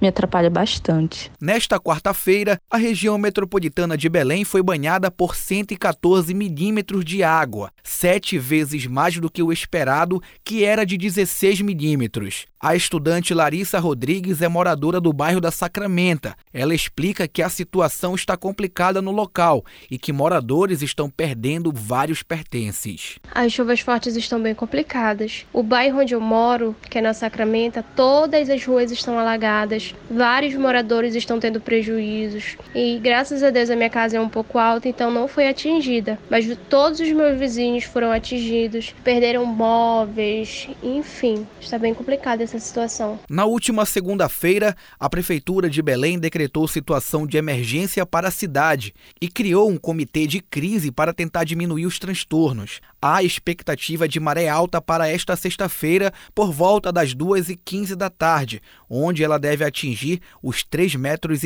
me atrapalha bastante. Nesta quarta-feira, a região metropolitana de Belém foi banhada por 114 milímetros de água, sete vezes mais do que o esperado, que era de 16 milímetros. A estudante Larissa Rodrigues é moradora do bairro da Sacramenta. Ela explica que a situação está complicada no local e que moradores estão perdendo vários pertences. As chuvas fortes estão bem complicadas. O bairro onde eu moro, que é na Sacramenta, todas as ruas estão alagadas. Vários moradores estão tendo prejuízos. E graças a Deus a minha casa é um pouco alta, então não foi atingida. Mas todos os meus vizinhos foram atingidos, perderam móveis, enfim, está bem complicado essa situação. Na última segunda-feira, a Prefeitura de Belém decretou situação de emergência para a cidade e criou um comitê de crise para tentar diminuir os transtornos. Há expectativa de maré alta para esta sexta-feira, por volta das 2h15 da tarde, onde ela deve atingir os 3 metros.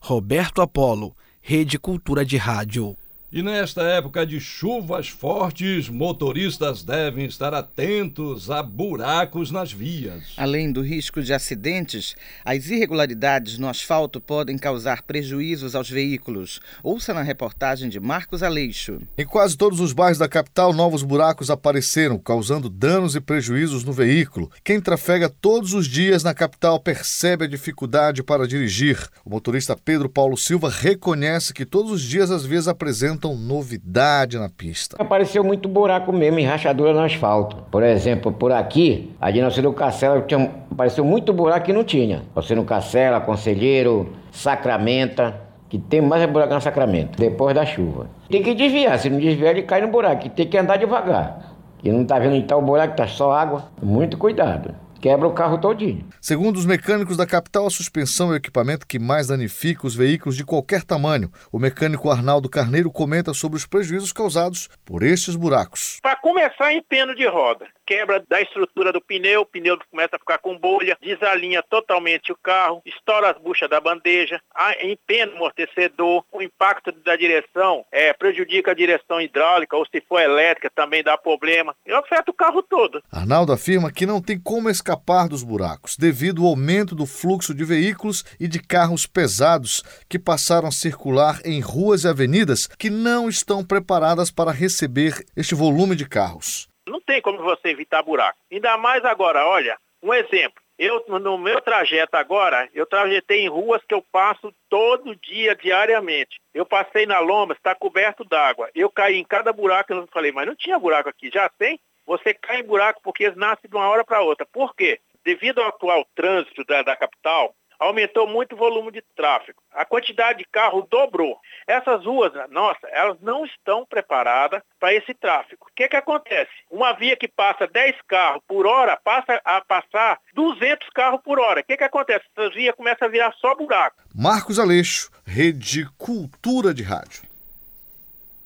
Roberto Apolo, Rede Cultura de Rádio. E nesta época de chuvas fortes, motoristas devem estar atentos a buracos nas vias. Além do risco de acidentes, as irregularidades no asfalto podem causar prejuízos aos veículos. Ouça na reportagem de Marcos Aleixo. Em quase todos os bairros da capital, novos buracos apareceram, causando danos e prejuízos no veículo. Quem trafega todos os dias na capital percebe a dificuldade para dirigir. O motorista Pedro Paulo Silva reconhece que todos os dias as vias apresentam apresentam novidade na pista. Apareceu muito buraco mesmo e rachadura no asfalto. Por exemplo, por aqui, a de Nossa Cacela tinha, apareceu muito buraco que não tinha. Você no Cacela, Conselheiro, Sacramenta, que tem mais é buraco na Sacramento, depois da chuva. Tem que desviar, se não desviar ele cai no buraco, tem que andar devagar. E não tá vendo tá o buraco, tá só água. Muito cuidado quebra o carro todinho. Segundo os mecânicos da capital, a suspensão é o equipamento que mais danifica os veículos de qualquer tamanho. O mecânico Arnaldo Carneiro comenta sobre os prejuízos causados por estes buracos. Para começar, em peno de roda. Quebra da estrutura do pneu, o pneu começa a ficar com bolha, desalinha totalmente o carro, estoura as buchas da bandeja, empena o amortecedor, o impacto da direção é, prejudica a direção hidráulica, ou se for elétrica também dá problema, e afeta o carro todo. Arnaldo afirma que não tem como escapar dos buracos, devido ao aumento do fluxo de veículos e de carros pesados que passaram a circular em ruas e avenidas que não estão preparadas para receber este volume de carros. Não tem como você evitar buraco. Ainda mais agora, olha, um exemplo. Eu, no meu trajeto agora, eu trajetei em ruas que eu passo todo dia, diariamente. Eu passei na lomba, está coberto d'água. Eu caí em cada buraco, eu falei, mas não tinha buraco aqui, já tem? você cai em buraco porque eles nascem de uma hora para outra. Por quê? Devido ao atual trânsito da, da capital, aumentou muito o volume de tráfego. A quantidade de carro dobrou. Essas ruas, nossa, elas não estão preparadas para esse tráfego. O que, que acontece? Uma via que passa 10 carros por hora passa a passar 200 carros por hora. O que, que acontece? Essas vias começam a virar só buraco. Marcos Aleixo, Rede Cultura de Rádio.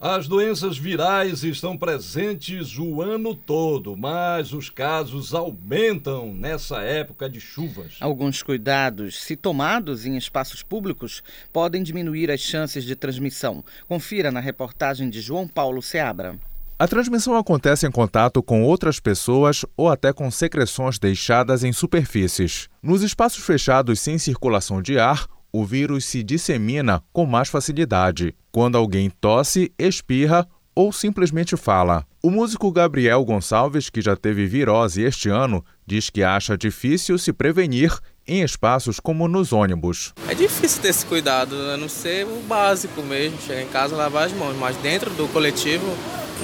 As doenças virais estão presentes o ano todo, mas os casos aumentam nessa época de chuvas. Alguns cuidados, se tomados em espaços públicos, podem diminuir as chances de transmissão. Confira na reportagem de João Paulo Seabra. A transmissão acontece em contato com outras pessoas ou até com secreções deixadas em superfícies. Nos espaços fechados sem circulação de ar, o vírus se dissemina com mais facilidade quando alguém tosse, espirra ou simplesmente fala. O músico Gabriel Gonçalves, que já teve virose este ano, diz que acha difícil se prevenir em espaços como nos ônibus. É difícil ter esse cuidado, a não ser o básico mesmo, chegar em casa lavar as mãos, mas dentro do coletivo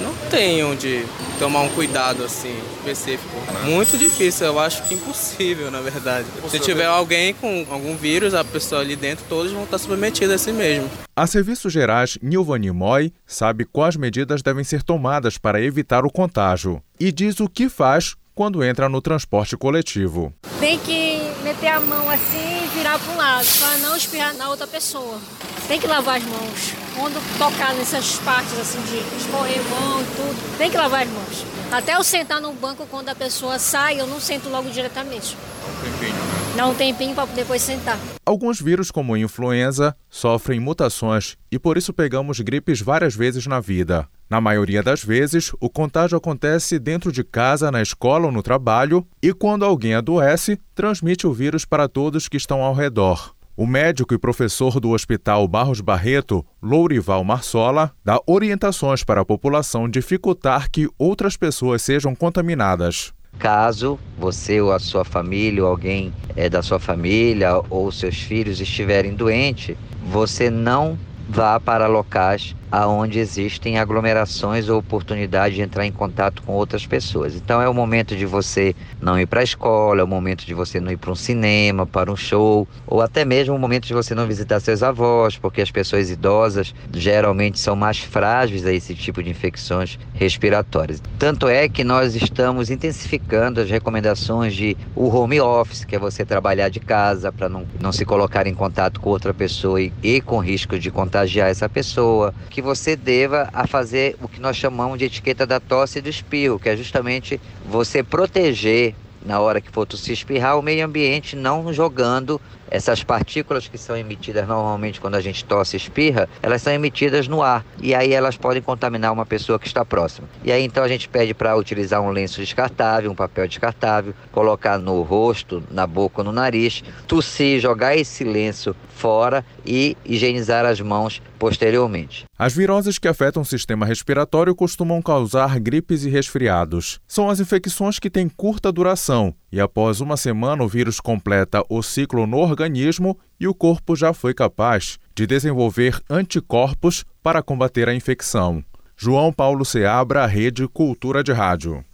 não tem onde tomar um cuidado assim específico. Muito difícil, eu acho que impossível, na verdade. Se tiver alguém com algum vírus, a pessoa ali dentro, todos vão estar submetidos a si mesmo. A Serviços Gerais Nilvani Moy sabe quais medidas devem ser tomadas para evitar o contágio e diz o que faz quando entra no transporte coletivo. Tem que meter a mão assim e virar para um lado, para não espirrar na outra pessoa. Tem que lavar as mãos. Quando tocar nessas partes assim de escorrer mão e tudo, tem que lavar as mãos. Até eu sentar no banco quando a pessoa sai, eu não sento logo diretamente. Dá um tempinho, né? Dá um tempinho para depois sentar. Alguns vírus, como influenza, sofrem mutações e por isso pegamos gripes várias vezes na vida. Na maioria das vezes, o contágio acontece dentro de casa, na escola ou no trabalho, e quando alguém adoece, transmite o vírus para todos que estão ao redor. O médico e professor do Hospital Barros Barreto, Lourival Marsola, dá orientações para a população dificultar que outras pessoas sejam contaminadas. Caso você ou a sua família, ou alguém é, da sua família ou seus filhos estiverem doentes, você não vá para locais aonde existem aglomerações ou oportunidade de entrar em contato com outras pessoas. Então é o momento de você não ir para a escola, é o momento de você não ir para um cinema, para um show, ou até mesmo o momento de você não visitar seus avós, porque as pessoas idosas geralmente são mais frágeis a esse tipo de infecções respiratórias. Tanto é que nós estamos intensificando as recomendações de o home office, que é você trabalhar de casa para não, não se colocar em contato com outra pessoa e, e com risco de contagiar essa pessoa que você deva a fazer o que nós chamamos de etiqueta da tosse e do espirro, que é justamente você proteger na hora que for se espirrar o meio ambiente, não jogando essas partículas que são emitidas normalmente quando a gente tosse e espirra, elas são emitidas no ar e aí elas podem contaminar uma pessoa que está próxima. E aí então a gente pede para utilizar um lenço descartável, um papel descartável, colocar no rosto, na boca ou no nariz, tossir, jogar esse lenço fora e higienizar as mãos posteriormente. As viroses que afetam o sistema respiratório costumam causar gripes e resfriados. São as infecções que têm curta duração e após uma semana o vírus completa o ciclo no organismo e o corpo já foi capaz de desenvolver anticorpos para combater a infecção. João Paulo Seabra, Rede Cultura de Rádio.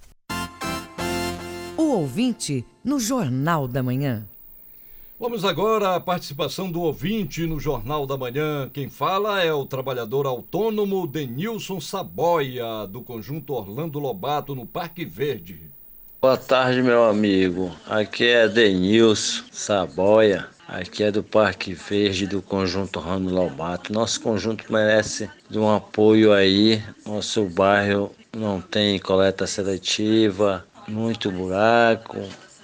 O ouvinte no Jornal da Manhã. Vamos agora à participação do ouvinte no Jornal da Manhã. Quem fala é o trabalhador autônomo Denilson Saboia, do conjunto Orlando Lobato, no Parque Verde. Boa tarde, meu amigo. Aqui é Denilson Saboia. Aqui é do Parque Verde do Conjunto Orlando Lobato. Nosso conjunto merece de um apoio aí. Nosso bairro não tem coleta seletiva, muito buraco,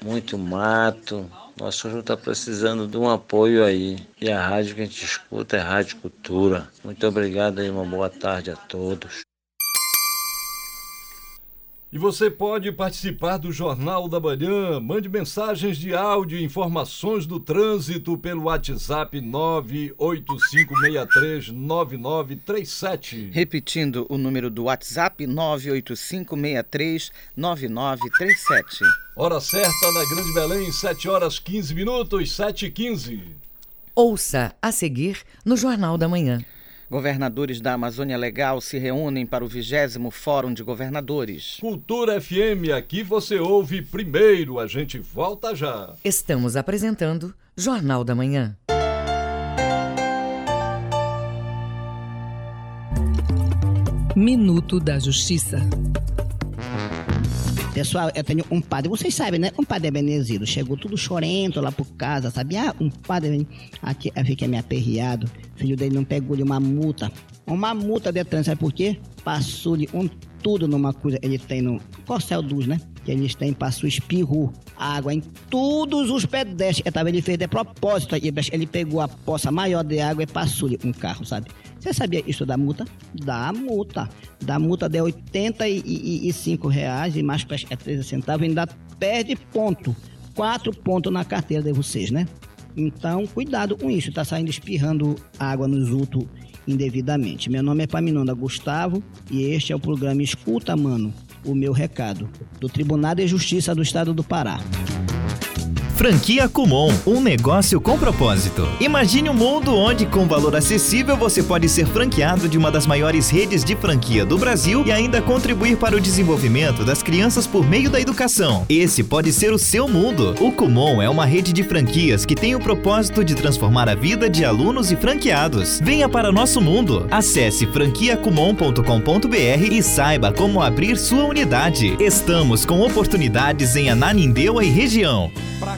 muito mato, nosso conjunto está precisando de um apoio aí. E a rádio que a gente escuta é Rádio Cultura. Muito obrigado e uma boa tarde a todos. E você pode participar do Jornal da Manhã. Mande mensagens de áudio e informações do trânsito pelo WhatsApp 985639937. Repetindo o número do WhatsApp 985639937. Hora certa na Grande Belém, 7 horas 15 minutos, 7 e 15. Ouça a seguir no Jornal da Manhã. Governadores da Amazônia Legal se reúnem para o 20 Fórum de Governadores. Cultura FM, aqui você ouve primeiro. A gente volta já. Estamos apresentando Jornal da Manhã. Minuto da Justiça. Pessoal, eu tenho um padre, vocês sabem, né? Um padre Benezilo. Chegou tudo chorento lá por casa, sabe? Ah, um padre. Aqui, eu fiquei me aperreado. Filho dele não pegou-lhe uma multa. Uma multa de trânsito, sabe por quê? Passou-lhe um tudo numa coisa. Ele tem no Corcel dos, né? Que eles têm, passou espirro, água em todos os pedestres. Eu tava, ele fez de propósito. Ele pegou a poça maior de água e passou-lhe um carro, sabe? Você sabia isso da multa? Da multa. Da multa de 85 reais e mais é 13 centavos, ainda perde ponto. Quatro pontos na carteira de vocês, né? Então, cuidado com isso. Tá saindo espirrando água nos outros indevidamente. Meu nome é Paminonda Gustavo e este é o programa Escuta, Mano, o meu recado, do Tribunal de Justiça do Estado do Pará. Franquia Kumon, um negócio com propósito. Imagine um mundo onde, com valor acessível, você pode ser franqueado de uma das maiores redes de franquia do Brasil e ainda contribuir para o desenvolvimento das crianças por meio da educação. Esse pode ser o seu mundo. O Kumon é uma rede de franquias que tem o propósito de transformar a vida de alunos e franqueados. Venha para nosso mundo. Acesse franquiacumon.com.br e saiba como abrir sua unidade. Estamos com oportunidades em Ananindeua e região. Pra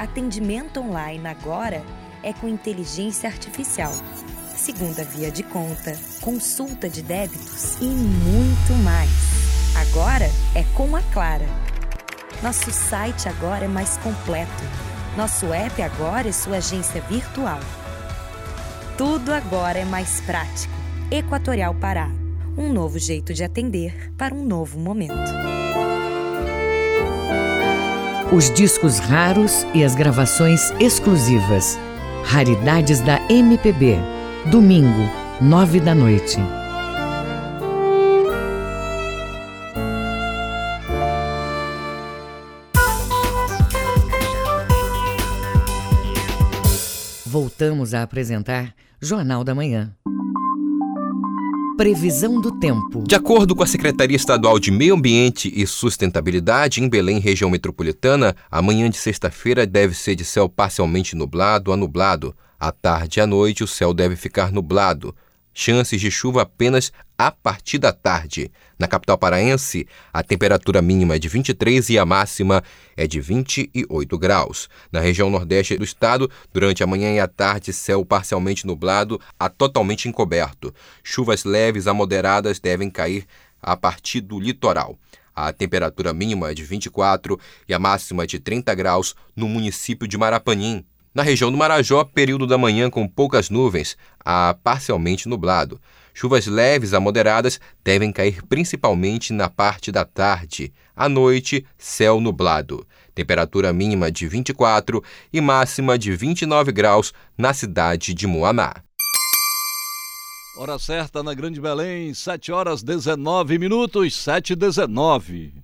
Atendimento online agora é com inteligência artificial. Segunda via de conta, consulta de débitos e muito mais. Agora é com a Clara. Nosso site agora é mais completo. Nosso app agora é sua agência virtual. Tudo agora é mais prático. Equatorial Pará. Um novo jeito de atender para um novo momento. Os discos raros e as gravações exclusivas. Raridades da MPB. Domingo, nove da noite. Voltamos a apresentar Jornal da Manhã. Previsão do tempo. De acordo com a Secretaria Estadual de Meio Ambiente e Sustentabilidade, em Belém, região metropolitana, amanhã de sexta-feira deve ser de céu parcialmente nublado a nublado. À tarde e à noite, o céu deve ficar nublado. Chances de chuva apenas a partir da tarde. Na capital paraense, a temperatura mínima é de 23 e a máxima é de 28 graus. Na região nordeste do estado, durante a manhã e a tarde, céu parcialmente nublado a totalmente encoberto. Chuvas leves a moderadas devem cair a partir do litoral. A temperatura mínima é de 24 e a máxima é de 30 graus no município de Marapanim. Na região do Marajó, período da manhã com poucas nuvens, a parcialmente nublado. Chuvas leves a moderadas devem cair principalmente na parte da tarde. À noite, céu nublado. Temperatura mínima de 24 e máxima de 29 graus na cidade de Moaná. Hora certa na Grande Belém, 7 horas 19 minutos, 7 e 19.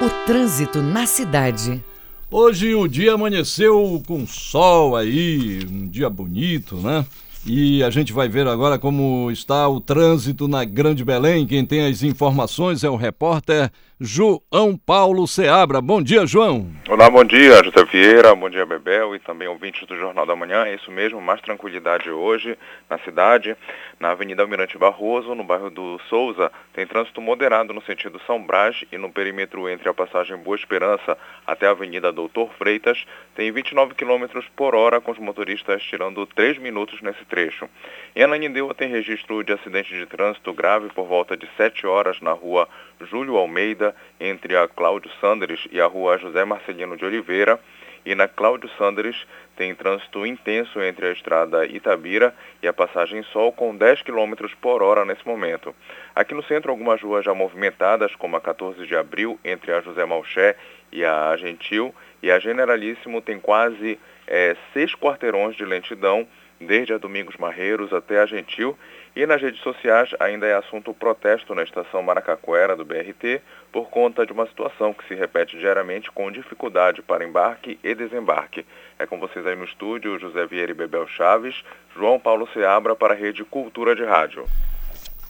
O trânsito na cidade. Hoje o dia amanheceu com sol aí, um dia bonito, né? E a gente vai ver agora como está o trânsito na Grande Belém. Quem tem as informações é o repórter João Paulo Seabra. Bom dia, João. Olá, bom dia, José Vieira, bom dia, Bebel e também ouvintes do Jornal da Manhã. É isso mesmo, mais tranquilidade hoje na cidade. Na Avenida Almirante Barroso, no bairro do Souza, tem trânsito moderado no sentido São Brás e no perímetro entre a passagem Boa Esperança até a Avenida Doutor Freitas, tem 29 km por hora, com os motoristas tirando 3 minutos nesse trecho. Em Ananindeua tem registro de acidente de trânsito grave por volta de 7 horas na rua Júlio Almeida, entre a Cláudio Sanders e a rua José Marcelino de Oliveira. E na Cláudio Sanders tem trânsito intenso entre a estrada Itabira e a passagem Sol com 10 km por hora nesse momento. Aqui no centro, algumas ruas já movimentadas, como a 14 de abril, entre a José Malché e a Gentil, e a Generalíssimo tem quase é, seis quarteirões de lentidão desde a Domingos Marreiros até a Gentil, e nas redes sociais ainda é assunto o protesto na estação Maracacuera do BRT por conta de uma situação que se repete diariamente com dificuldade para embarque e desembarque. É com vocês aí no estúdio, José Vieira e Bebel Chaves, João Paulo Seabra para a Rede Cultura de Rádio.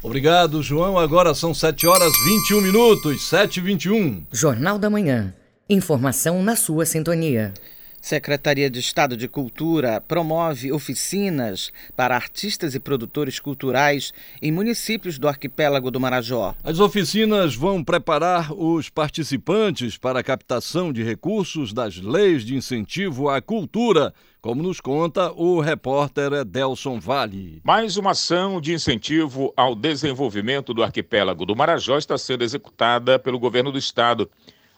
Obrigado, João. Agora são 7 horas 21 minutos, 7 e 21. Jornal da Manhã. Informação na sua sintonia. Secretaria de Estado de Cultura promove oficinas para artistas e produtores culturais em municípios do arquipélago do Marajó. As oficinas vão preparar os participantes para a captação de recursos das leis de incentivo à cultura, como nos conta o repórter Edelson Vale. Mais uma ação de incentivo ao desenvolvimento do arquipélago do Marajó está sendo executada pelo governo do estado.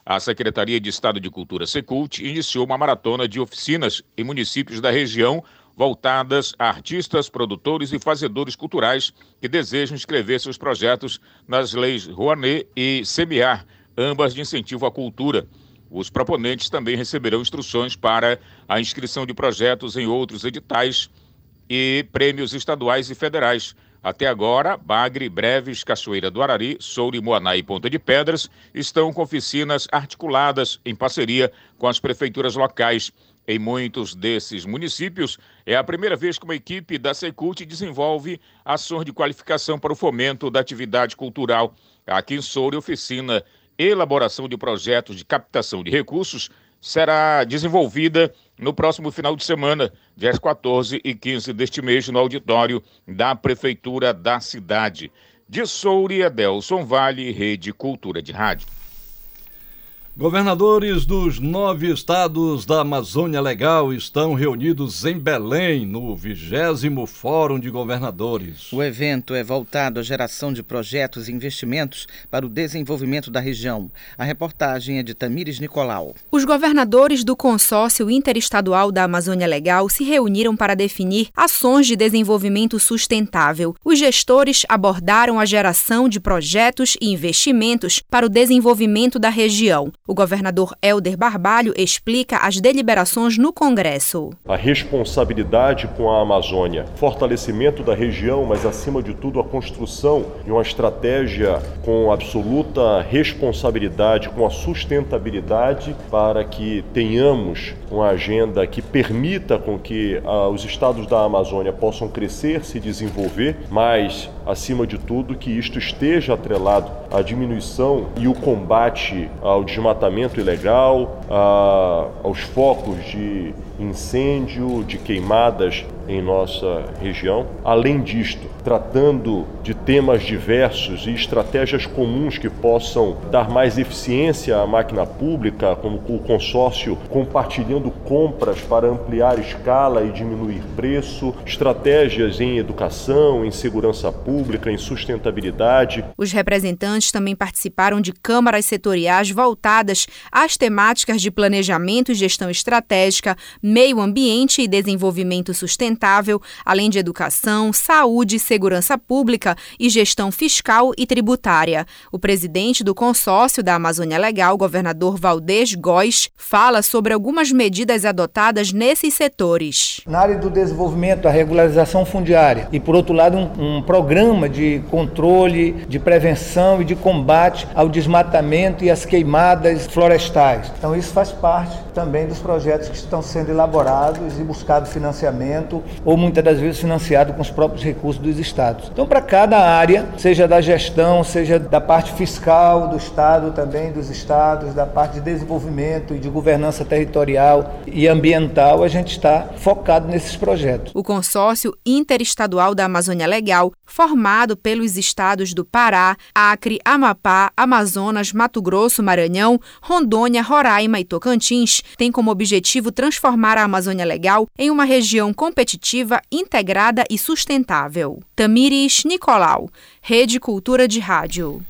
A Secretaria de Estado de Cultura Secult iniciou uma maratona de oficinas em municípios da região voltadas a artistas, produtores e fazedores culturais que desejam inscrever seus projetos nas leis Rouanet e Semiar, ambas de incentivo à cultura. Os proponentes também receberão instruções para a inscrição de projetos em outros editais e prêmios estaduais e federais. Até agora, Bagre, Breves, Cachoeira do Arari, Souri, Moaná e Ponta de Pedras estão com oficinas articuladas em parceria com as prefeituras locais. Em muitos desses municípios, é a primeira vez que uma equipe da Secult desenvolve ações de qualificação para o fomento da atividade cultural. Aqui em Souri, oficina elaboração de projetos de captação de recursos será desenvolvida no próximo final de semana, dias 14 e 15 deste mês, no auditório da Prefeitura da cidade. De Souri, Adelson Vale, Rede Cultura de Rádio. Governadores dos nove estados da Amazônia Legal estão reunidos em Belém no vigésimo Fórum de Governadores. O evento é voltado à geração de projetos e investimentos para o desenvolvimento da região. A reportagem é de Tamires Nicolau. Os governadores do Consórcio Interestadual da Amazônia Legal se reuniram para definir ações de desenvolvimento sustentável. Os gestores abordaram a geração de projetos e investimentos para o desenvolvimento da região. O governador Helder Barbalho explica as deliberações no Congresso. A responsabilidade com a Amazônia, fortalecimento da região, mas acima de tudo a construção de uma estratégia com absoluta responsabilidade, com a sustentabilidade para que tenhamos uma agenda que permita com que ah, os estados da Amazônia possam crescer, se desenvolver, mas acima de tudo que isto esteja atrelado à diminuição e o combate ao desmatamento desmatamento ilegal, a, aos focos de incêndio, de queimadas em nossa região. Além disto, tratando de temas diversos e estratégias comuns que possam dar mais eficiência à máquina pública, como o consórcio compartilhando compras para ampliar escala e diminuir preço, estratégias em educação, em segurança pública, em sustentabilidade. Os representantes também participaram de câmaras setoriais voltadas às temáticas de planejamento e gestão estratégica, meio ambiente e desenvolvimento sustentável, além de educação, saúde, segurança pública e gestão fiscal e tributária. O presidente do consórcio da Amazônia Legal, governador Valdez Góes, fala sobre algumas medidas adotadas nesses setores. Na área do desenvolvimento, a regularização fundiária e, por outro lado, um, um programa de controle, de prevenção e de combate ao desmatamento e às queimadas florestais. Então, isso faz parte também dos projetos que estão sendo elaborados e buscado financiamento, ou muitas das vezes financiado com os próprios recursos dos estados. Então, para cada área, seja da gestão, seja da parte fiscal do estado também, dos estados, da parte de desenvolvimento e de governança territorial e ambiental, a gente está focado nesses projetos. O consórcio interestadual da Amazônia Legal, formado pelos estados do Pará, Acre, Amapá, Amazonas, Mato Grosso, Maranhão, Rondônia, Roraima e Tocantins, tem como objetivo transformar a Amazônia Legal em uma região competitiva, integrada e sustentável. Tamires Nicolau, Rede Cultura de Rádio.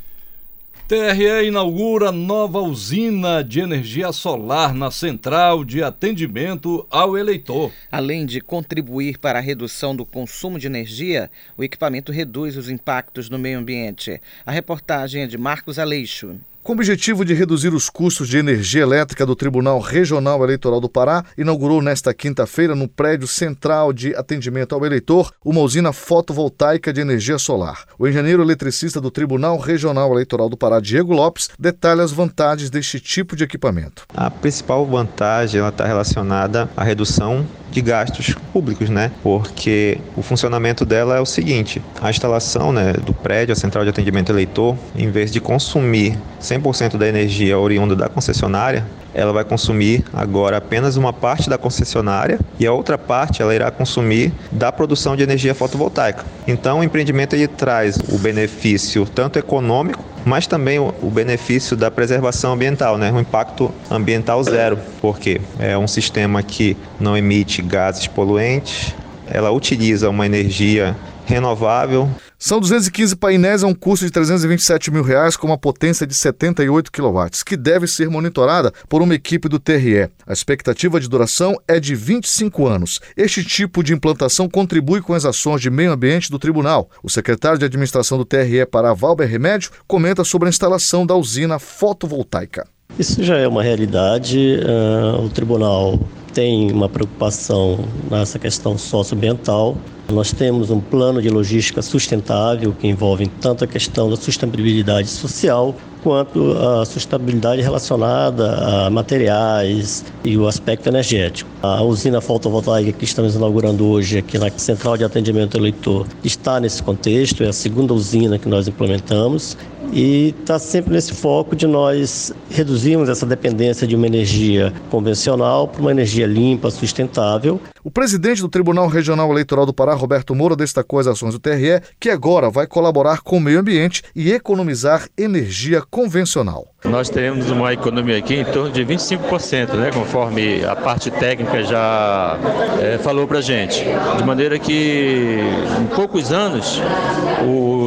TRE inaugura nova usina de energia solar na central de atendimento ao eleitor. Além de contribuir para a redução do consumo de energia, o equipamento reduz os impactos no meio ambiente. A reportagem é de Marcos Aleixo. Com o objetivo de reduzir os custos de energia elétrica do Tribunal Regional Eleitoral do Pará, inaugurou nesta quinta-feira, no prédio central de atendimento ao eleitor, uma usina fotovoltaica de energia solar. O engenheiro eletricista do Tribunal Regional Eleitoral do Pará, Diego Lopes, detalha as vantagens deste tipo de equipamento. A principal vantagem está relacionada à redução de gastos públicos, né? Porque o funcionamento dela é o seguinte: a instalação né, do prédio, a central de atendimento eleitor, em vez de consumir 100% da energia oriunda da concessionária, ela vai consumir agora apenas uma parte da concessionária e a outra parte ela irá consumir da produção de energia fotovoltaica. Então o empreendimento ele traz o benefício tanto econômico, mas também o, benefício da preservação ambiental, né? um impacto ambiental zero, porque é um sistema que não emite gases poluentes, ela utiliza uma energia renovável. São 215 painéis a um custo de 327 mil reais com uma potência de 78 kW, que deve ser monitorada por uma equipe do TRE. A expectativa de duração é de 25 anos. Este tipo de implantação contribui com as ações de meio ambiente do tribunal. O secretário de administração do TRE para Valber Remédio comenta sobre a instalação da usina fotovoltaica. Isso já é uma realidade. Uh, o tribunal tem uma preocupação nessa questão socioambiental. Nós temos um plano de logística sustentável que envolve tanto a questão da sustentabilidade social quanto a sustentabilidade relacionada a materiais e o aspecto energético. A usina fotovoltaica que estamos inaugurando hoje aqui na Central de Atendimento ao Eleitor está nesse contexto, é a segunda usina que nós implementamos e está sempre nesse foco de nós reduzirmos essa dependência de uma energia convencional para uma energia limpa, sustentável. O presidente do Tribunal Regional Eleitoral do Pará, Roberto Moura, destacou as ações do TRE, que agora vai colaborar com o meio ambiente e economizar energia convencional. Nós teremos uma economia aqui em torno de 25%, né, conforme a parte técnica já é, falou para gente. De maneira que em poucos anos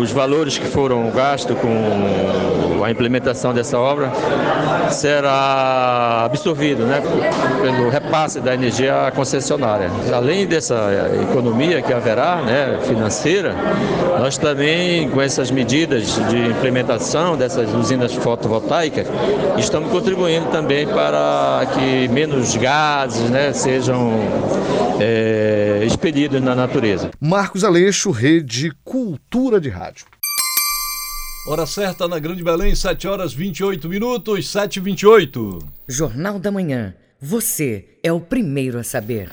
os valores que foram gastos com a implementação dessa obra será absorvido né, pelo repasse da energia concessionária. Além dessa economia que haverá né, financeira, nós também, com essas medidas de implementação dessas usinas fotovoltaicas, estamos contribuindo também para que menos gases né, sejam é, expelidos na natureza. Marcos Aleixo, Rede Cultura de Rádio. Hora certa na Grande Belém, 7 horas 28 minutos, 7 e 28. Jornal da Manhã. Você é o primeiro a saber.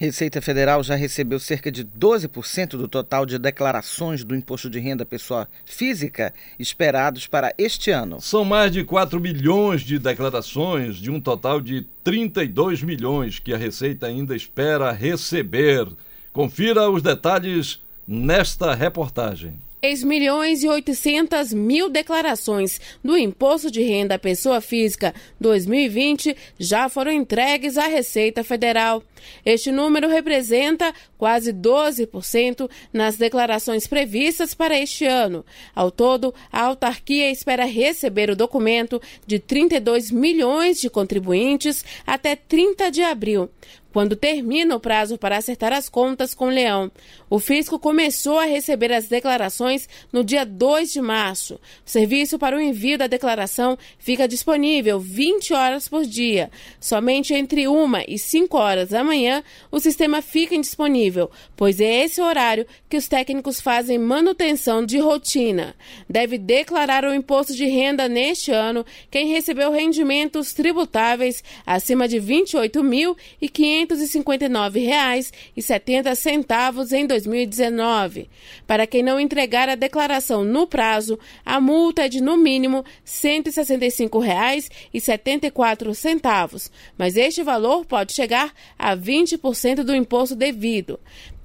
Receita Federal já recebeu cerca de 12% do total de declarações do imposto de renda pessoa física esperados para este ano. São mais de 4 milhões de declarações, de um total de 32 milhões que a Receita ainda espera receber. Confira os detalhes nesta reportagem. 6 milhões e 800 mil declarações do Imposto de Renda à Pessoa Física 2020 já foram entregues à Receita Federal. Este número representa quase 12% nas declarações previstas para este ano. Ao todo, a autarquia espera receber o documento de 32 milhões de contribuintes até 30 de abril quando termina o prazo para acertar as contas com o Leão. O fisco começou a receber as declarações no dia 2 de março. O serviço para o envio da declaração fica disponível 20 horas por dia. Somente entre 1 e 5 horas da manhã o sistema fica indisponível, pois é esse horário que os técnicos fazem manutenção de rotina. Deve declarar o imposto de renda neste ano quem recebeu rendimentos tributáveis acima de R$ 28.500 R$ 559,70 em 2019. Para quem não entregar a declaração no prazo, a multa é de no mínimo R$ 165,74, mas este valor pode chegar a 20% do imposto devido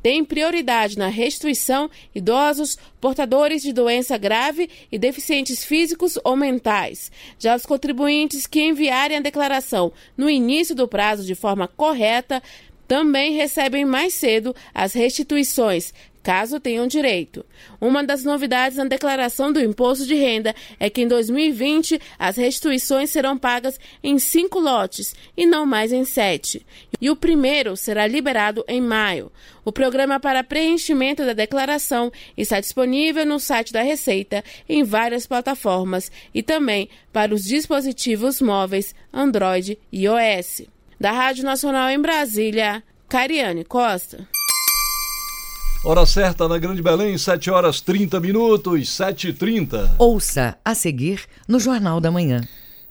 tem prioridade na restituição idosos, portadores de doença grave e deficientes físicos ou mentais. Já os contribuintes que enviarem a declaração no início do prazo de forma correta também recebem mais cedo as restituições caso tenham direito. Uma das novidades na declaração do imposto de renda é que em 2020 as restituições serão pagas em cinco lotes e não mais em sete. E o primeiro será liberado em maio. O programa para preenchimento da declaração está disponível no site da Receita em várias plataformas e também para os dispositivos móveis Android e iOS. Da Rádio Nacional em Brasília, Cariane Costa. Hora certa na Grande Belém, 7 horas 30 minutos, 7 h 30 Ouça a seguir no Jornal da Manhã.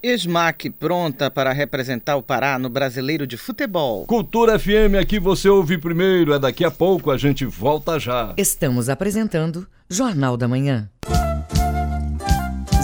ESMAC pronta para representar o Pará no Brasileiro de Futebol. Cultura FM, aqui você ouve primeiro, é daqui a pouco, a gente volta já. Estamos apresentando Jornal da Manhã.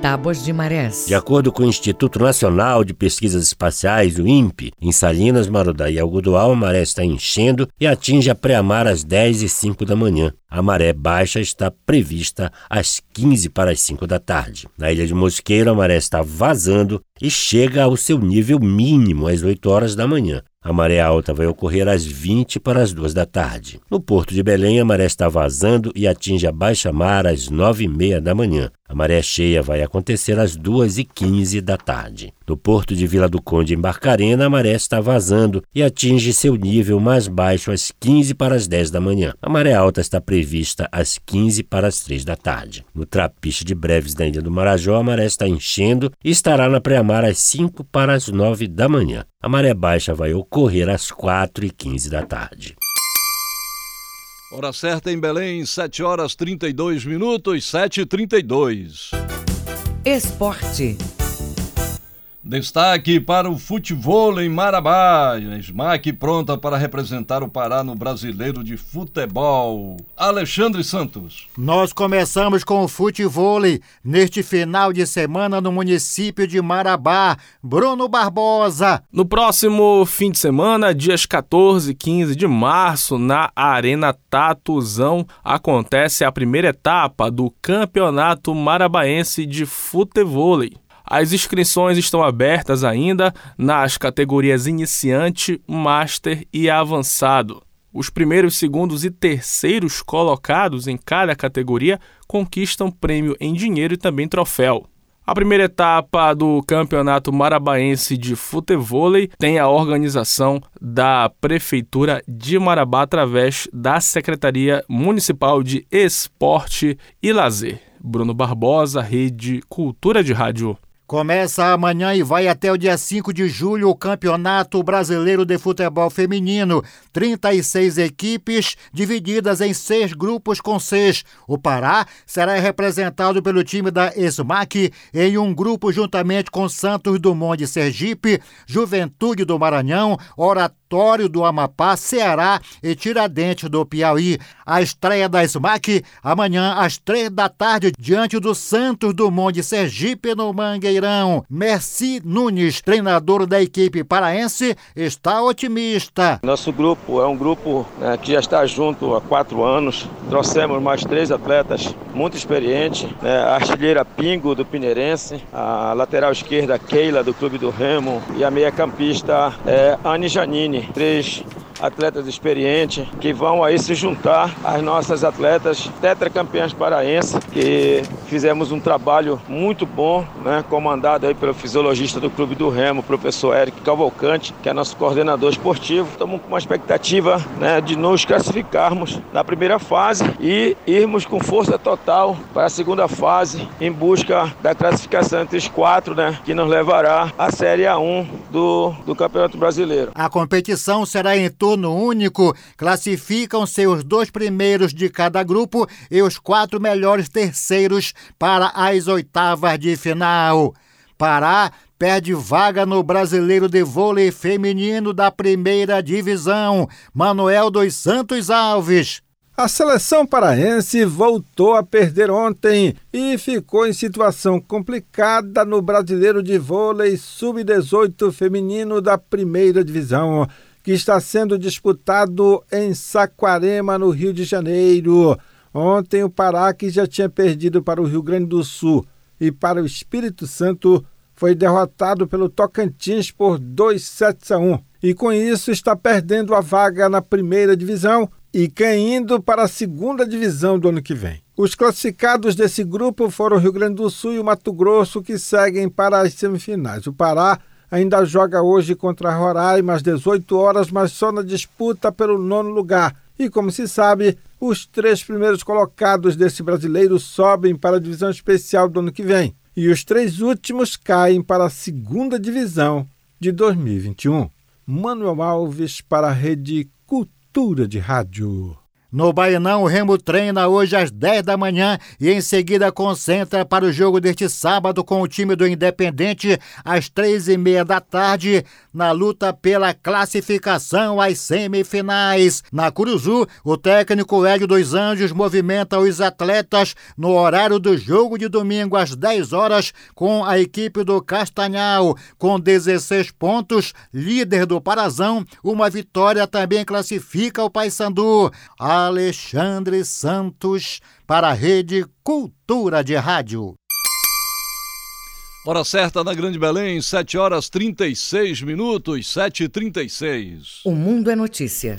Tábuas de marés. De acordo com o Instituto Nacional de Pesquisas Espaciais, o INPE, em Salinas, Marudá e Algodual, a maré está enchendo e atinge a pré-mar às 10 e 5 da manhã. A maré baixa está prevista às 15 para as 5 da tarde. Na ilha de Mosqueiro, a maré está vazando e chega ao seu nível mínimo às 8 horas da manhã. A maré alta vai ocorrer às 20 para as 2 da tarde. No porto de Belém, a maré está vazando e atinge a baixa mar às 9 e meia da manhã. A maré cheia vai acontecer às 2 e 15 da tarde. No porto de Vila do Conde, em Barcarena, a maré está vazando e atinge seu nível mais baixo às 15 para as 10 da manhã. A maré alta está prevista às 15 para as 3 da tarde. No trapiche de Breves da Ilha do Marajó, a maré está enchendo e estará na pré-mar às 5 para as 9 da manhã. A maré baixa vai ocorrer às 4 e 15 da tarde. Hora certa em Belém, 7 horas 32 minutos, 7 e 32 Esporte. Destaque para o futebol em Marabá. A SMAC pronta para representar o Pará no Brasileiro de Futebol. Alexandre Santos. Nós começamos com o futebol neste final de semana no município de Marabá. Bruno Barbosa. No próximo fim de semana, dias 14 e 15 de março, na Arena Tatuzão, acontece a primeira etapa do Campeonato Marabaense de Futebol. As inscrições estão abertas ainda nas categorias iniciante, master e avançado. Os primeiros, segundos e terceiros colocados em cada categoria conquistam prêmio em dinheiro e também troféu. A primeira etapa do Campeonato Marabaense de Futevôlei tem a organização da Prefeitura de Marabá através da Secretaria Municipal de Esporte e Lazer. Bruno Barbosa, Rede Cultura de Rádio. Começa amanhã e vai até o dia 5 de julho o Campeonato Brasileiro de Futebol Feminino. 36 equipes divididas em seis grupos com seis. O Pará será representado pelo time da ESMAC em um grupo juntamente com Santos Dumont de Sergipe, Juventude do Maranhão, Oratório do Amapá, Ceará e Tiradentes do Piauí. A estreia da SMAC amanhã às três da tarde diante do Santos Dumont de Sergipe no Mangueirão. Merci Nunes, treinador da equipe paraense, está otimista. Nosso grupo é um grupo né, que já está junto há quatro anos. Trouxemos mais três atletas muito experientes: né, a artilheira Pingo, do Pineirense, a lateral esquerda Keila, do Clube do Remo, e a meia-campista é, Anne Janine. Três atletas experientes que vão aí se juntar às nossas atletas tetracampeãs paraenses, que fizemos um trabalho muito bom, né, comandado aí pelo fisiologista do Clube do Remo, professor Eric Cavalcante, que é nosso coordenador esportivo. Estamos com uma expectativa né, de nos classificarmos na primeira fase e irmos com força total para a segunda fase em busca da classificação entre os quatro, né, que nos levará à Série A1 do, do Campeonato Brasileiro. A competição será em turno turno único, classificam-se os dois primeiros de cada grupo e os quatro melhores terceiros para as oitavas de final. Pará perde vaga no Brasileiro de Vôlei Feminino da Primeira Divisão. Manuel dos Santos Alves. A seleção paraense voltou a perder ontem e ficou em situação complicada no Brasileiro de Vôlei Sub-18 Feminino da Primeira Divisão que está sendo disputado em Saquarema, no Rio de Janeiro. Ontem, o Pará, que já tinha perdido para o Rio Grande do Sul e para o Espírito Santo, foi derrotado pelo Tocantins por 2 sets a 1 e com isso está perdendo a vaga na primeira divisão e caindo para a segunda divisão do ano que vem. Os classificados desse grupo foram o Rio Grande do Sul e o Mato Grosso, que seguem para as semifinais. O Pará ainda joga hoje contra Roraima às 18 horas, mas só na disputa pelo nono lugar. E como se sabe, os três primeiros colocados desse brasileiro sobem para a divisão especial do ano que vem. E os três últimos caem para a segunda divisão de 2021. Manuel Alves para a Rede Cultura de Rádio. No Baianão, o Remo treina hoje às 10 da manhã e em seguida concentra para o jogo deste sábado com o time do Independente às três e meia da tarde na luta pela classificação às semifinais. Na Curuzu, o técnico Hélio dos Anjos movimenta os atletas no horário do jogo de domingo às 10 horas com a equipe do Castanhal com 16 pontos, líder do Parazão. Uma vitória também classifica o Paysandu. A Alexandre Santos para a Rede Cultura de Rádio. Hora certa na Grande Belém, 7 horas 36 minutos, 7h36. O Mundo é Notícia.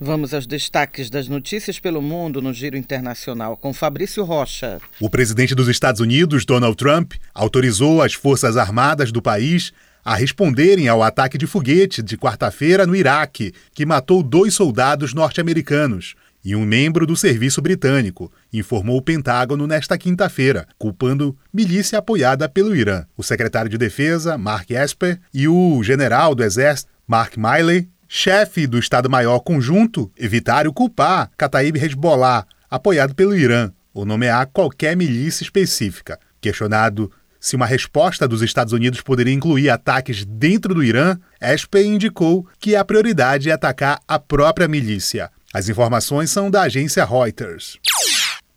Vamos aos destaques das notícias pelo mundo no Giro Internacional com Fabrício Rocha. O presidente dos Estados Unidos, Donald Trump, autorizou as Forças Armadas do país a responderem ao ataque de foguete de quarta-feira no Iraque, que matou dois soldados norte-americanos e um membro do serviço britânico, informou o Pentágono nesta quinta-feira, culpando milícia apoiada pelo Irã. O secretário de Defesa, Mark Esper, e o general do Exército, Mark Miley, chefe do Estado-Maior Conjunto, evitaram culpar Kataib Hezbollah, apoiado pelo Irã, ou nomear qualquer milícia específica. Questionado se uma resposta dos Estados Unidos poderia incluir ataques dentro do Irã, Esper indicou que a prioridade é atacar a própria milícia. As informações são da agência Reuters.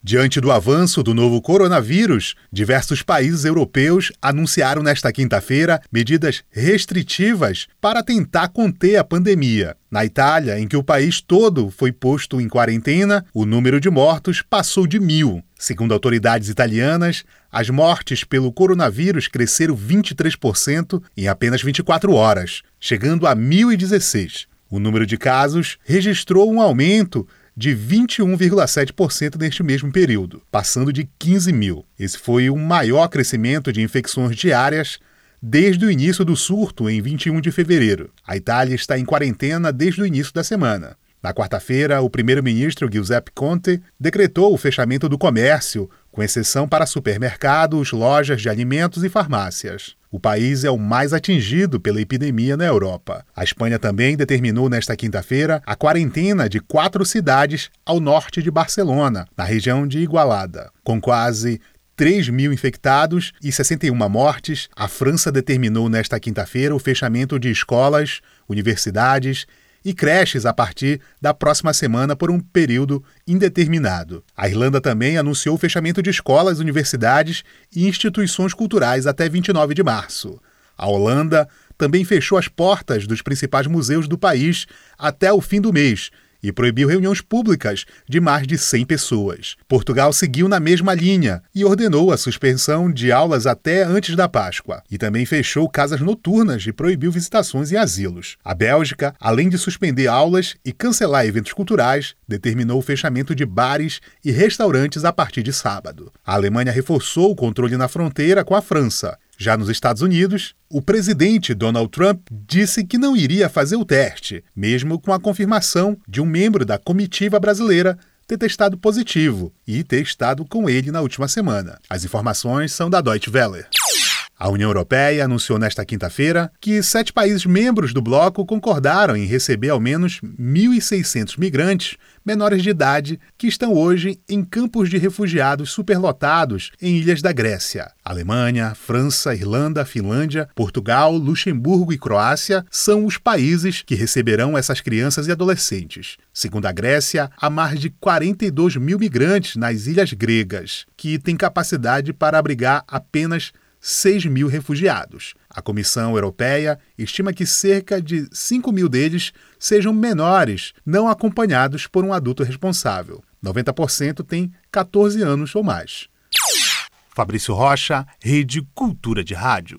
Diante do avanço do novo coronavírus, diversos países europeus anunciaram nesta quinta-feira medidas restritivas para tentar conter a pandemia. Na Itália, em que o país todo foi posto em quarentena, o número de mortos passou de mil. Segundo autoridades italianas, as mortes pelo coronavírus cresceram 23% em apenas 24 horas, chegando a 1.016. O número de casos registrou um aumento de 21,7% neste mesmo período, passando de 15 mil. Esse foi o maior crescimento de infecções diárias desde o início do surto em 21 de fevereiro. A Itália está em quarentena desde o início da semana. Na quarta-feira, o primeiro-ministro Giuseppe Conte decretou o fechamento do comércio, com exceção para supermercados, lojas de alimentos e farmácias. O país é o mais atingido pela epidemia na Europa. A Espanha também determinou nesta quinta-feira a quarentena de quatro cidades ao norte de Barcelona, na região de Igualada. Com quase 3 mil infectados e 61 mortes, a França determinou nesta quinta-feira o fechamento de escolas, universidades e creches a partir da próxima semana por um período indeterminado. A Irlanda também anunciou o fechamento de escolas, universidades e instituições culturais até 29 de março. A Holanda também fechou as portas dos principais museus do país até o fim do mês e proibiu reuniões públicas de mais de 100 pessoas. Portugal seguiu na mesma linha e ordenou a suspensão de aulas até antes da Páscoa e também fechou casas noturnas e proibiu visitações em asilos. A Bélgica, além de suspender aulas e cancelar eventos culturais, determinou o fechamento de bares e restaurantes a partir de sábado. A Alemanha reforçou o controle na fronteira com a França já nos Estados Unidos, o presidente Donald Trump disse que não iria fazer o teste, mesmo com a confirmação de um membro da comitiva brasileira ter testado positivo e ter estado com ele na última semana. As informações são da Deutsche Welle. A União Europeia anunciou nesta quinta-feira que sete países membros do bloco concordaram em receber ao menos 1.600 migrantes menores de idade que estão hoje em campos de refugiados superlotados em ilhas da Grécia. Alemanha, França, Irlanda, Finlândia, Portugal, Luxemburgo e Croácia são os países que receberão essas crianças e adolescentes. Segundo a Grécia, há mais de 42 mil migrantes nas ilhas gregas, que têm capacidade para abrigar apenas 6 mil refugiados. A Comissão Europeia estima que cerca de 5 mil deles sejam menores, não acompanhados por um adulto responsável. 90% têm 14 anos ou mais. Fabrício Rocha, Rede Cultura de Rádio.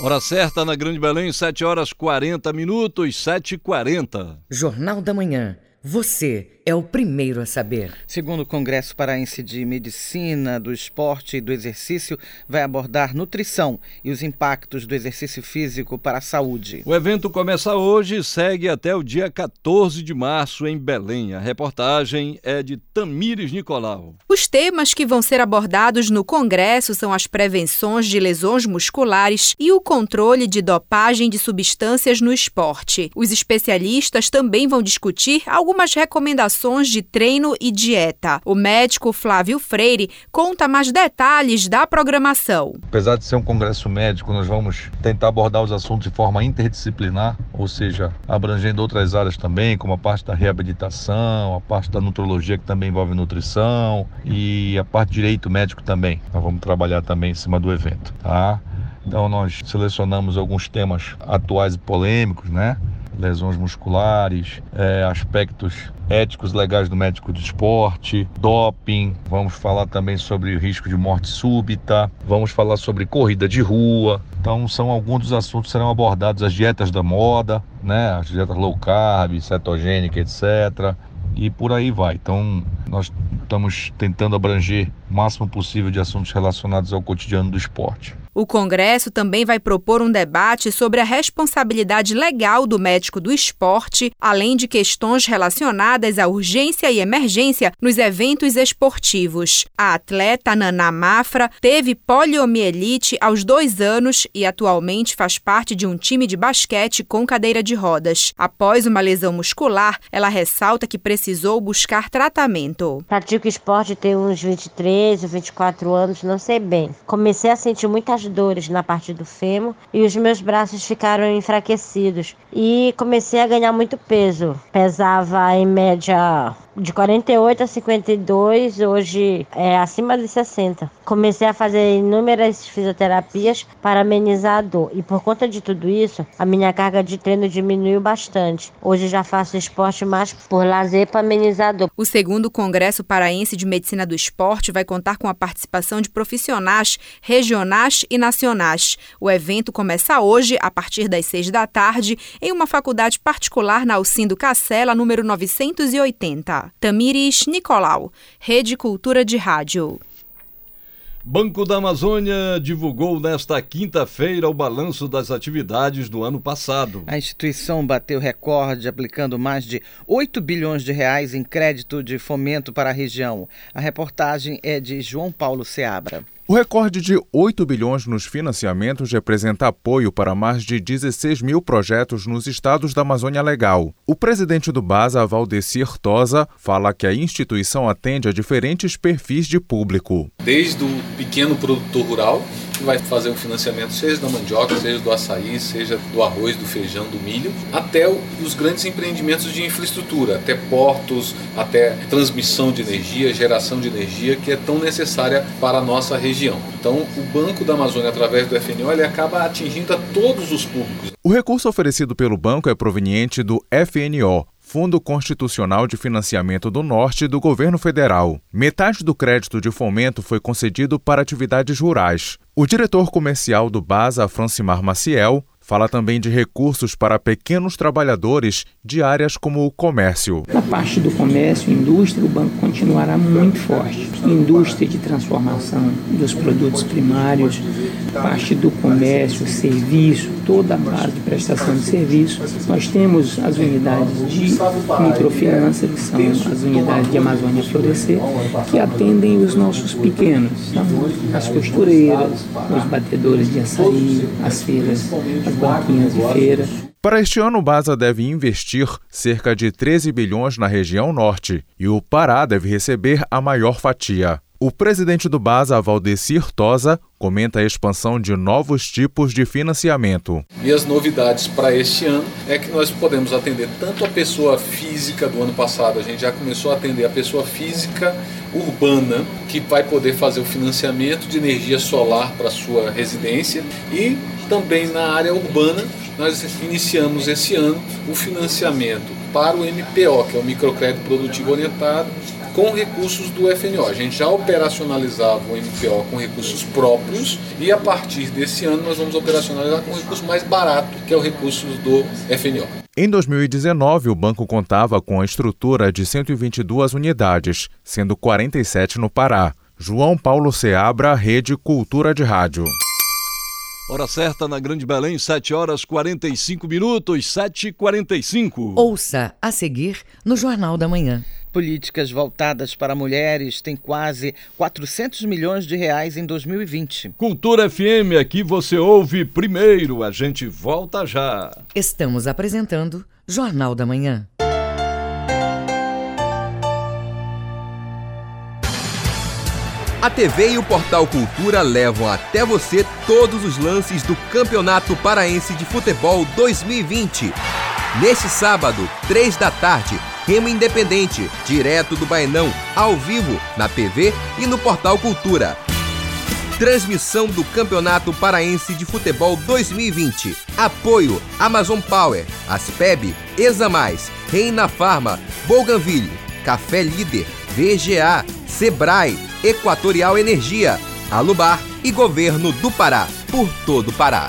Hora certa na Grande Belém, 7 horas 40 minutos, 7h40. Jornal da Manhã. Você é o primeiro a saber. Segundo o Congresso Paraense de Medicina, do Esporte e do Exercício, vai abordar nutrição e os impactos do exercício físico para a saúde. O evento começa hoje e segue até o dia 14 de março em Belém. A reportagem é de Tamires Nicolau. Os temas que vão ser abordados no Congresso são as prevenções de lesões musculares e o controle de dopagem de substâncias no esporte. Os especialistas também vão discutir algumas algumas recomendações de treino e dieta. O médico Flávio Freire conta mais detalhes da programação. Apesar de ser um congresso médico, nós vamos tentar abordar os assuntos de forma interdisciplinar, ou seja, abrangendo outras áreas também, como a parte da reabilitação, a parte da nutrologia que também envolve nutrição e a parte de direito médico também. Nós vamos trabalhar também em cima do evento, tá? Então nós selecionamos alguns temas atuais e polêmicos, né? Lesões musculares, é, aspectos éticos legais do médico do esporte, doping, vamos falar também sobre risco de morte súbita, vamos falar sobre corrida de rua. Então são alguns dos assuntos que serão abordados, as dietas da moda, né, as dietas low carb, cetogênica, etc. E por aí vai. Então nós estamos tentando abranger o máximo possível de assuntos relacionados ao cotidiano do esporte. O Congresso também vai propor um debate sobre a responsabilidade legal do médico do esporte, além de questões relacionadas à urgência e emergência nos eventos esportivos. A atleta Naná Mafra teve poliomielite aos dois anos e atualmente faz parte de um time de basquete com cadeira de rodas. Após uma lesão muscular, ela ressalta que precisou buscar tratamento. Pratico esporte tem uns 23 ou 24 anos, não sei bem. Comecei a sentir muitas dores na parte do fêmur e os meus braços ficaram enfraquecidos. E comecei a ganhar muito peso. Pesava em média de 48 a 52, hoje é acima de 60. Comecei a fazer inúmeras fisioterapias para amenizar a dor e por conta de tudo isso, a minha carga de treino diminuiu bastante. Hoje já faço esporte mais por lazer para amenizar a dor. O segundo Congresso Paraense de Medicina do Esporte vai contar com a participação de profissionais regionais e nacionais. O evento começa hoje, a partir das seis da tarde, em uma faculdade particular na Alcindo Cacela, número 980. Tamires Nicolau, Rede Cultura de Rádio. Banco da Amazônia divulgou nesta quinta-feira o balanço das atividades do ano passado. A instituição bateu recorde aplicando mais de 8 bilhões de reais em crédito de fomento para a região. A reportagem é de João Paulo Seabra. O recorde de 8 bilhões nos financiamentos representa apoio para mais de 16 mil projetos nos estados da Amazônia Legal. O presidente do BASA, Valdecir Tosa, fala que a instituição atende a diferentes perfis de público. Desde o pequeno produtor rural, vai fazer um financiamento seja da mandioca, seja do açaí, seja do arroz, do feijão, do milho, até os grandes empreendimentos de infraestrutura, até portos, até transmissão de energia, geração de energia, que é tão necessária para a nossa região. Então, o Banco da Amazônia, através do FNO, ele acaba atingindo a todos os públicos. O recurso oferecido pelo banco é proveniente do FNO, Fundo Constitucional de Financiamento do Norte do Governo Federal. Metade do crédito de fomento foi concedido para atividades rurais. O diretor comercial do BASA, Francimar Maciel, Fala também de recursos para pequenos trabalhadores de áreas como o comércio. Na parte do comércio indústria, o banco continuará muito forte. Indústria de transformação dos produtos primários, parte do comércio, serviço, toda a base de prestação de serviço. Nós temos as unidades de microfinança, que são as unidades de Amazônia Florescer, que atendem os nossos pequenos, são as costureiras, os batedores de açaí, as feiras, de feira. Para este ano, o Basa deve investir cerca de 13 bilhões na região norte e o Pará deve receber a maior fatia. O presidente do BASA, Valdecir Tosa, comenta a expansão de novos tipos de financiamento. E as novidades para este ano é que nós podemos atender tanto a pessoa física do ano passado, a gente já começou a atender a pessoa física urbana, que vai poder fazer o financiamento de energia solar para sua residência, e também na área urbana, nós iniciamos esse ano o financiamento para o MPO, que é o microcrédito produtivo orientado com recursos do FNO. A gente já operacionalizava o MPO com recursos próprios e a partir desse ano nós vamos operacionalizar com recurso mais barato, que é o recurso do FNO. Em 2019, o banco contava com a estrutura de 122 unidades, sendo 47 no Pará. João Paulo Seabra, Rede Cultura de Rádio. Hora certa na Grande Belém, 7 horas 45 minutos, 7h45. Ouça a seguir no Jornal da Manhã políticas voltadas para mulheres tem quase 400 milhões de reais em 2020. Cultura FM, aqui você ouve primeiro. A gente volta já. Estamos apresentando Jornal da Manhã. A TV e o Portal Cultura levam até você todos os lances do Campeonato Paraense de Futebol 2020. Neste sábado, 3 da tarde, Remo Independente, direto do Baenão, ao vivo, na TV e no Portal Cultura. Transmissão do Campeonato Paraense de Futebol 2020. Apoio Amazon Power, Aspeb, Examais, Reina Farma, Bougainville, Café Líder, VGA, Sebrae, Equatorial Energia, Alubar e Governo do Pará, por todo o Pará.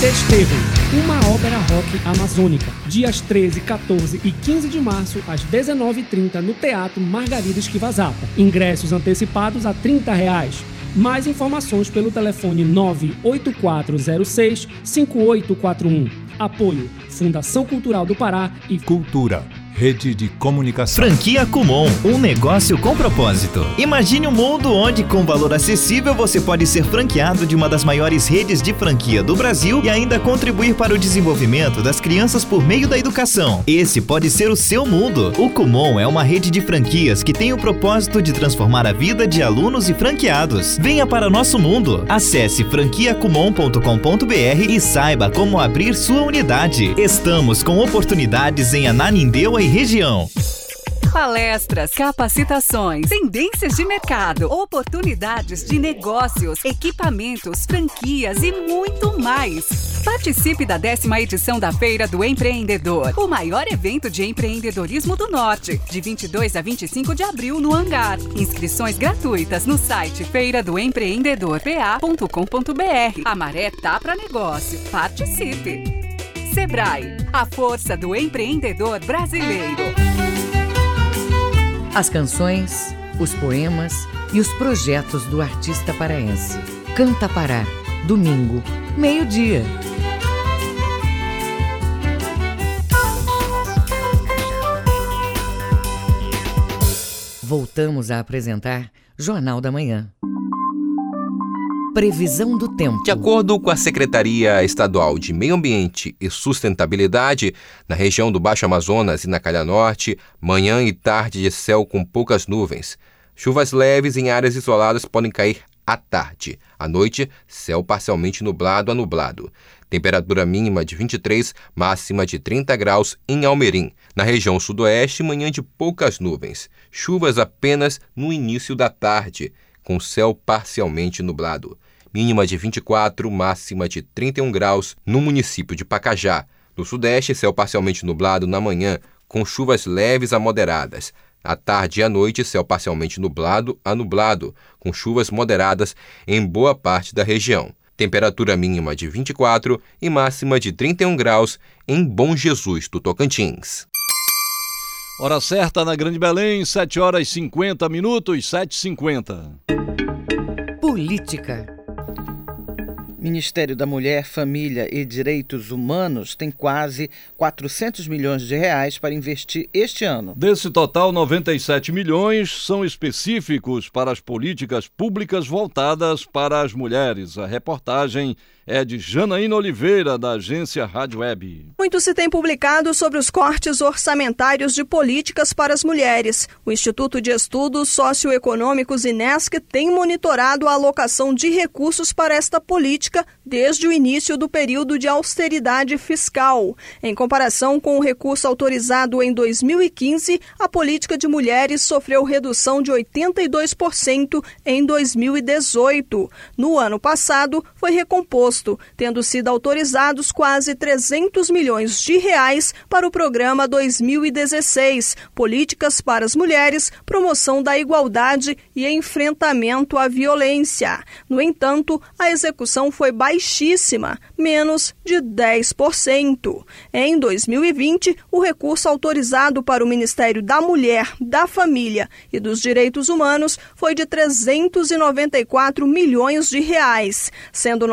Desterro, uma ópera rock amazônica, dias 13, 14 e 15 de março, às 19h30, no Teatro Margarida Esquivazapa. Ingressos antecipados a 30 reais. Mais informações pelo telefone 98406 5841. Apoio Fundação Cultural do Pará e Cultura Rede de comunicação. Franquia Kumon, um negócio com propósito. Imagine um mundo onde, com valor acessível, você pode ser franqueado de uma das maiores redes de franquia do Brasil e ainda contribuir para o desenvolvimento das crianças por meio da educação. Esse pode ser o seu mundo. O Kumon é uma rede de franquias que tem o propósito de transformar a vida de alunos e franqueados. Venha para nosso mundo. Acesse franquiacumon.com.br e saiba como abrir sua unidade. Estamos com oportunidades em Ananindeua e região. Palestras, capacitações, tendências de mercado, oportunidades de negócios, equipamentos, franquias e muito mais. Participe da décima edição da Feira do Empreendedor, o maior evento de empreendedorismo do Norte, de 22 a 25 de abril no Hangar. Inscrições gratuitas no site feiradoempreendedorpa.com.br. A maré tá para negócio. Participe! Sebrae, a força do empreendedor brasileiro. As canções, os poemas e os projetos do artista paraense. Canta Pará, domingo, meio-dia. Voltamos a apresentar Jornal da Manhã. Previsão do tempo. De acordo com a Secretaria Estadual de Meio Ambiente e Sustentabilidade, na região do Baixo Amazonas e na Calha Norte, manhã e tarde de céu com poucas nuvens. Chuvas leves em áreas isoladas podem cair à tarde. À noite, céu parcialmente nublado a nublado. Temperatura mínima de 23, máxima de 30 graus em Almerim. Na região sudoeste, manhã de poucas nuvens. Chuvas apenas no início da tarde com céu parcialmente nublado. Mínima de 24, máxima de 31 graus no município de Pacajá. No sudeste, céu parcialmente nublado na manhã, com chuvas leves a moderadas. À tarde e à noite, céu parcialmente nublado a nublado, com chuvas moderadas em boa parte da região. Temperatura mínima de 24 e máxima de 31 graus em Bom Jesus do Tocantins. Hora certa na Grande Belém, 7 horas e 50 minutos, 7h50. Política. Ministério da Mulher, Família e Direitos Humanos tem quase 400 milhões de reais para investir este ano. Desse total, 97 milhões são específicos para as políticas públicas voltadas para as mulheres. A reportagem é de Janaína Oliveira, da agência Rádio Web. Muito se tem publicado sobre os cortes orçamentários de políticas para as mulheres. O Instituto de Estudos Socioeconômicos INESC tem monitorado a alocação de recursos para esta política desde o início do período de austeridade fiscal. Em comparação com o recurso autorizado em 2015, a política de mulheres sofreu redução de 82% em 2018. No ano passado, foi recomposto tendo sido autorizados quase 300 milhões de reais para o programa 2016, Políticas para as Mulheres, Promoção da Igualdade e Enfrentamento à Violência. No entanto, a execução foi baixíssima, menos de 10%. Em 2020, o recurso autorizado para o Ministério da Mulher, da Família e dos Direitos Humanos foi de 394 milhões de reais, sendo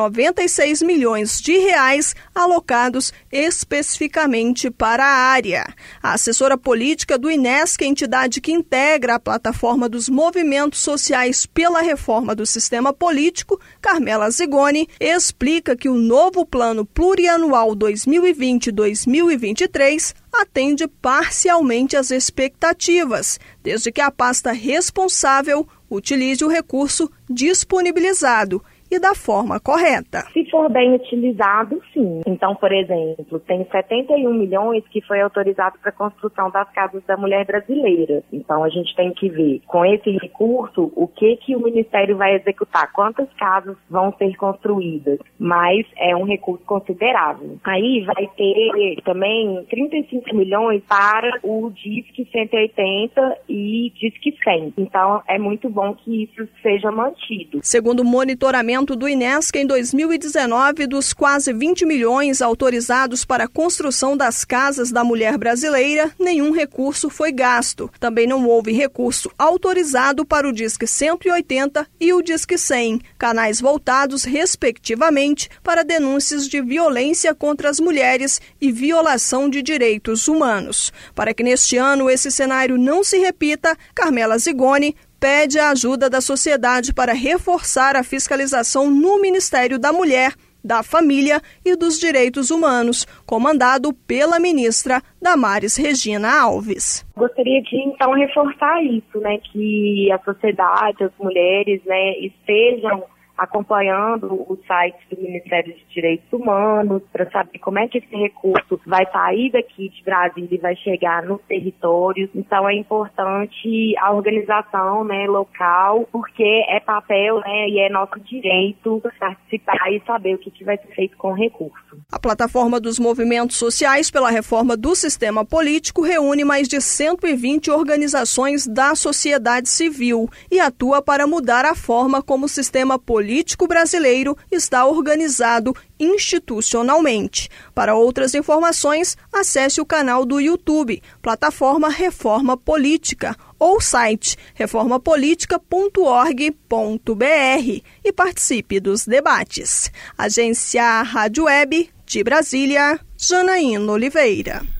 96 milhões de reais alocados especificamente para a área. A assessora política do INESC, entidade que integra a plataforma dos movimentos sociais pela reforma do sistema político, Carmela Zigoni, explica que o novo plano plurianual 2020-2023 atende parcialmente às expectativas, desde que a pasta responsável utilize o recurso disponibilizado e da forma correta. Se for bem utilizado, sim. Então, por exemplo, tem 71 milhões que foi autorizado para a construção das casas da mulher brasileira. Então, a gente tem que ver com esse recurso o que que o Ministério vai executar, quantas casas vão ser construídas. Mas é um recurso considerável. Aí vai ter também 35 milhões para o Disque 180 e Disque 100. Então, é muito bom que isso seja mantido. Segundo o monitoramento do INESC em 2019, dos quase 20 milhões autorizados para a construção das casas da mulher brasileira, nenhum recurso foi gasto. Também não houve recurso autorizado para o Disque 180 e o Disque 100, canais voltados, respectivamente, para denúncias de violência contra as mulheres e violação de direitos humanos. Para que neste ano esse cenário não se repita, Carmela Zigoni pede a ajuda da sociedade para reforçar a fiscalização no Ministério da Mulher, da Família e dos Direitos Humanos, comandado pela ministra Damares Regina Alves. Gostaria de então reforçar isso, né, que a sociedade, as mulheres, né, estejam acompanhando o site do Ministério de Direitos Humanos para saber como é que esse recurso vai sair daqui de Brasília e vai chegar nos territórios. Então é importante a organização né, local, porque é papel né, e é nosso direito participar e saber o que, que vai ser feito com o recurso. A plataforma dos movimentos sociais pela reforma do sistema político reúne mais de 120 organizações da sociedade civil e atua para mudar a forma como o sistema político político brasileiro está organizado institucionalmente. Para outras informações, acesse o canal do YouTube, plataforma Reforma Política, ou site reformapolitica.org.br e participe dos debates. Agência Rádio Web de Brasília, Janaína Oliveira.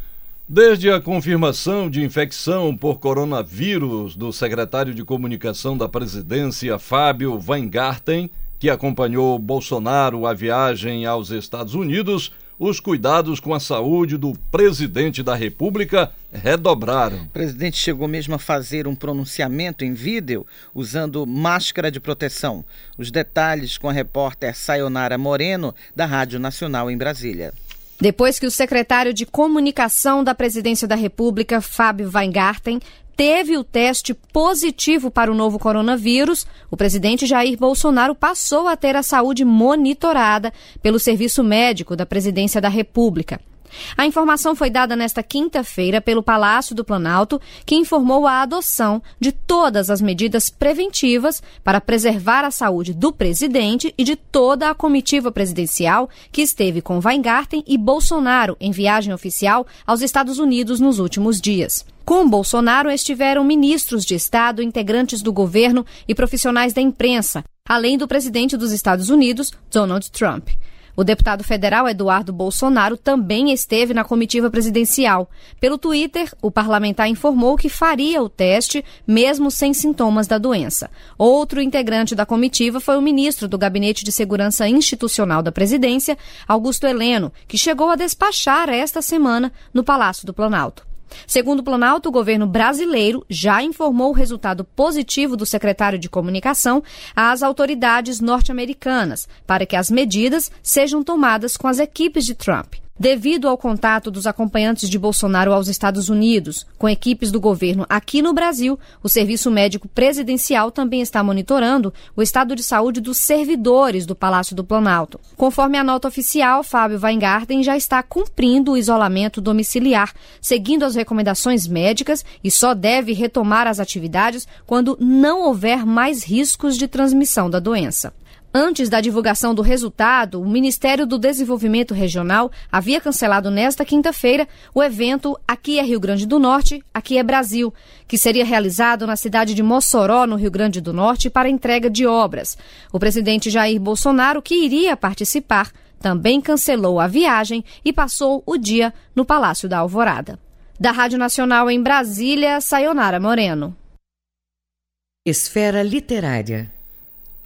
Desde a confirmação de infecção por coronavírus do secretário de Comunicação da Presidência, Fábio Weingarten, que acompanhou Bolsonaro à viagem aos Estados Unidos, os cuidados com a saúde do presidente da República redobraram. O presidente chegou mesmo a fazer um pronunciamento em vídeo usando máscara de proteção. Os detalhes com a repórter Sayonara Moreno, da Rádio Nacional em Brasília. Depois que o secretário de Comunicação da Presidência da República, Fábio Weingarten, teve o teste positivo para o novo coronavírus, o presidente Jair Bolsonaro passou a ter a saúde monitorada pelo Serviço Médico da Presidência da República. A informação foi dada nesta quinta-feira pelo Palácio do Planalto, que informou a adoção de todas as medidas preventivas para preservar a saúde do presidente e de toda a comitiva presidencial que esteve com Weingarten e Bolsonaro em viagem oficial aos Estados Unidos nos últimos dias. Com Bolsonaro estiveram ministros de Estado, integrantes do governo e profissionais da imprensa, além do presidente dos Estados Unidos, Donald Trump. O deputado federal Eduardo Bolsonaro também esteve na comitiva presidencial. Pelo Twitter, o parlamentar informou que faria o teste, mesmo sem sintomas da doença. Outro integrante da comitiva foi o ministro do Gabinete de Segurança Institucional da Presidência, Augusto Heleno, que chegou a despachar esta semana no Palácio do Planalto. Segundo o Planalto, o governo brasileiro já informou o resultado positivo do secretário de Comunicação às autoridades norte-americanas para que as medidas sejam tomadas com as equipes de Trump. Devido ao contato dos acompanhantes de Bolsonaro aos Estados Unidos com equipes do governo aqui no Brasil, o Serviço Médico Presidencial também está monitorando o estado de saúde dos servidores do Palácio do Planalto. Conforme a nota oficial, Fábio Weingarten já está cumprindo o isolamento domiciliar, seguindo as recomendações médicas e só deve retomar as atividades quando não houver mais riscos de transmissão da doença. Antes da divulgação do resultado, o Ministério do Desenvolvimento Regional havia cancelado nesta quinta-feira o evento Aqui é Rio Grande do Norte, Aqui é Brasil, que seria realizado na cidade de Mossoró, no Rio Grande do Norte, para entrega de obras. O presidente Jair Bolsonaro, que iria participar, também cancelou a viagem e passou o dia no Palácio da Alvorada. Da Rádio Nacional em Brasília, Sayonara Moreno. Esfera Literária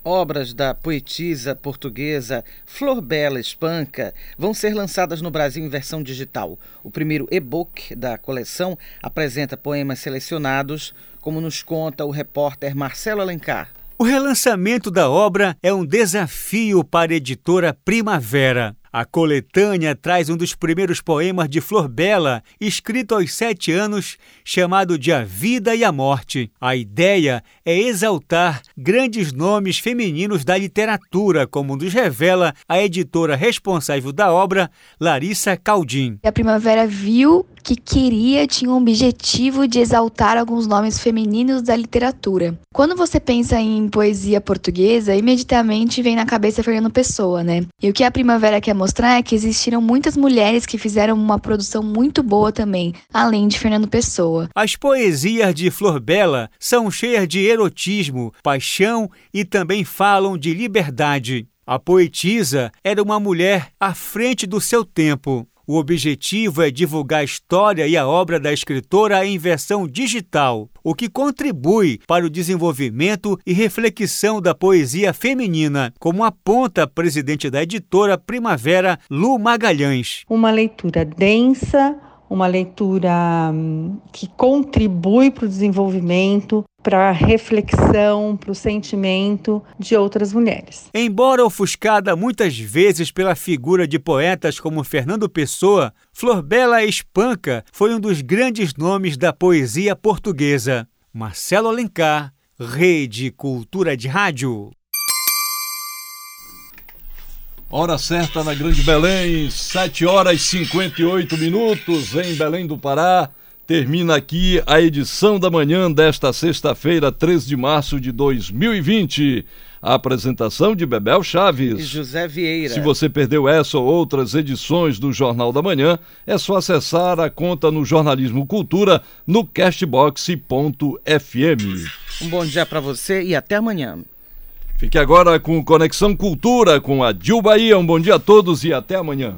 Obras da poetisa portuguesa Flor Bela Espanca vão ser lançadas no Brasil em versão digital. O primeiro e-book da coleção apresenta poemas selecionados, como nos conta o repórter Marcelo Alencar. O relançamento da obra é um desafio para a editora Primavera. A coletânea traz um dos primeiros poemas de Flor Bela, escrito aos sete anos, chamado de A Vida e a Morte. A ideia é exaltar grandes nomes femininos da literatura, como nos revela a editora responsável da obra, Larissa Caldim. A Primavera viu que queria, tinha um objetivo de exaltar alguns nomes femininos da literatura. Quando você pensa em poesia portuguesa, imediatamente vem na cabeça Fernando Pessoa, né? E o que a Primavera quer mostrar é que existiram muitas mulheres que fizeram uma produção muito boa também, além de Fernando Pessoa. As poesias de Flor Bela são cheias de erotismo, paixão e também falam de liberdade. A poetisa era uma mulher à frente do seu tempo. O objetivo é divulgar a história e a obra da escritora em versão digital, o que contribui para o desenvolvimento e reflexão da poesia feminina, como aponta a presidente da editora Primavera, Lu Magalhães. Uma leitura densa, uma leitura hum, que contribui para o desenvolvimento, para a reflexão, para o sentimento de outras mulheres. Embora ofuscada muitas vezes pela figura de poetas como Fernando Pessoa, Flor Bela Espanca foi um dos grandes nomes da poesia portuguesa. Marcelo Alencar, Rede Cultura de Rádio. Hora certa na Grande Belém, 7 horas e 58 minutos em Belém do Pará. Termina aqui a edição da manhã desta sexta-feira, 3 de março de 2020. A apresentação de Bebel Chaves. E José Vieira. Se você perdeu essa ou outras edições do Jornal da Manhã, é só acessar a conta no Jornalismo Cultura no castbox.fm. Um bom dia para você e até amanhã. Fique agora com Conexão Cultura com a Dil Bahia. Um bom dia a todos e até amanhã.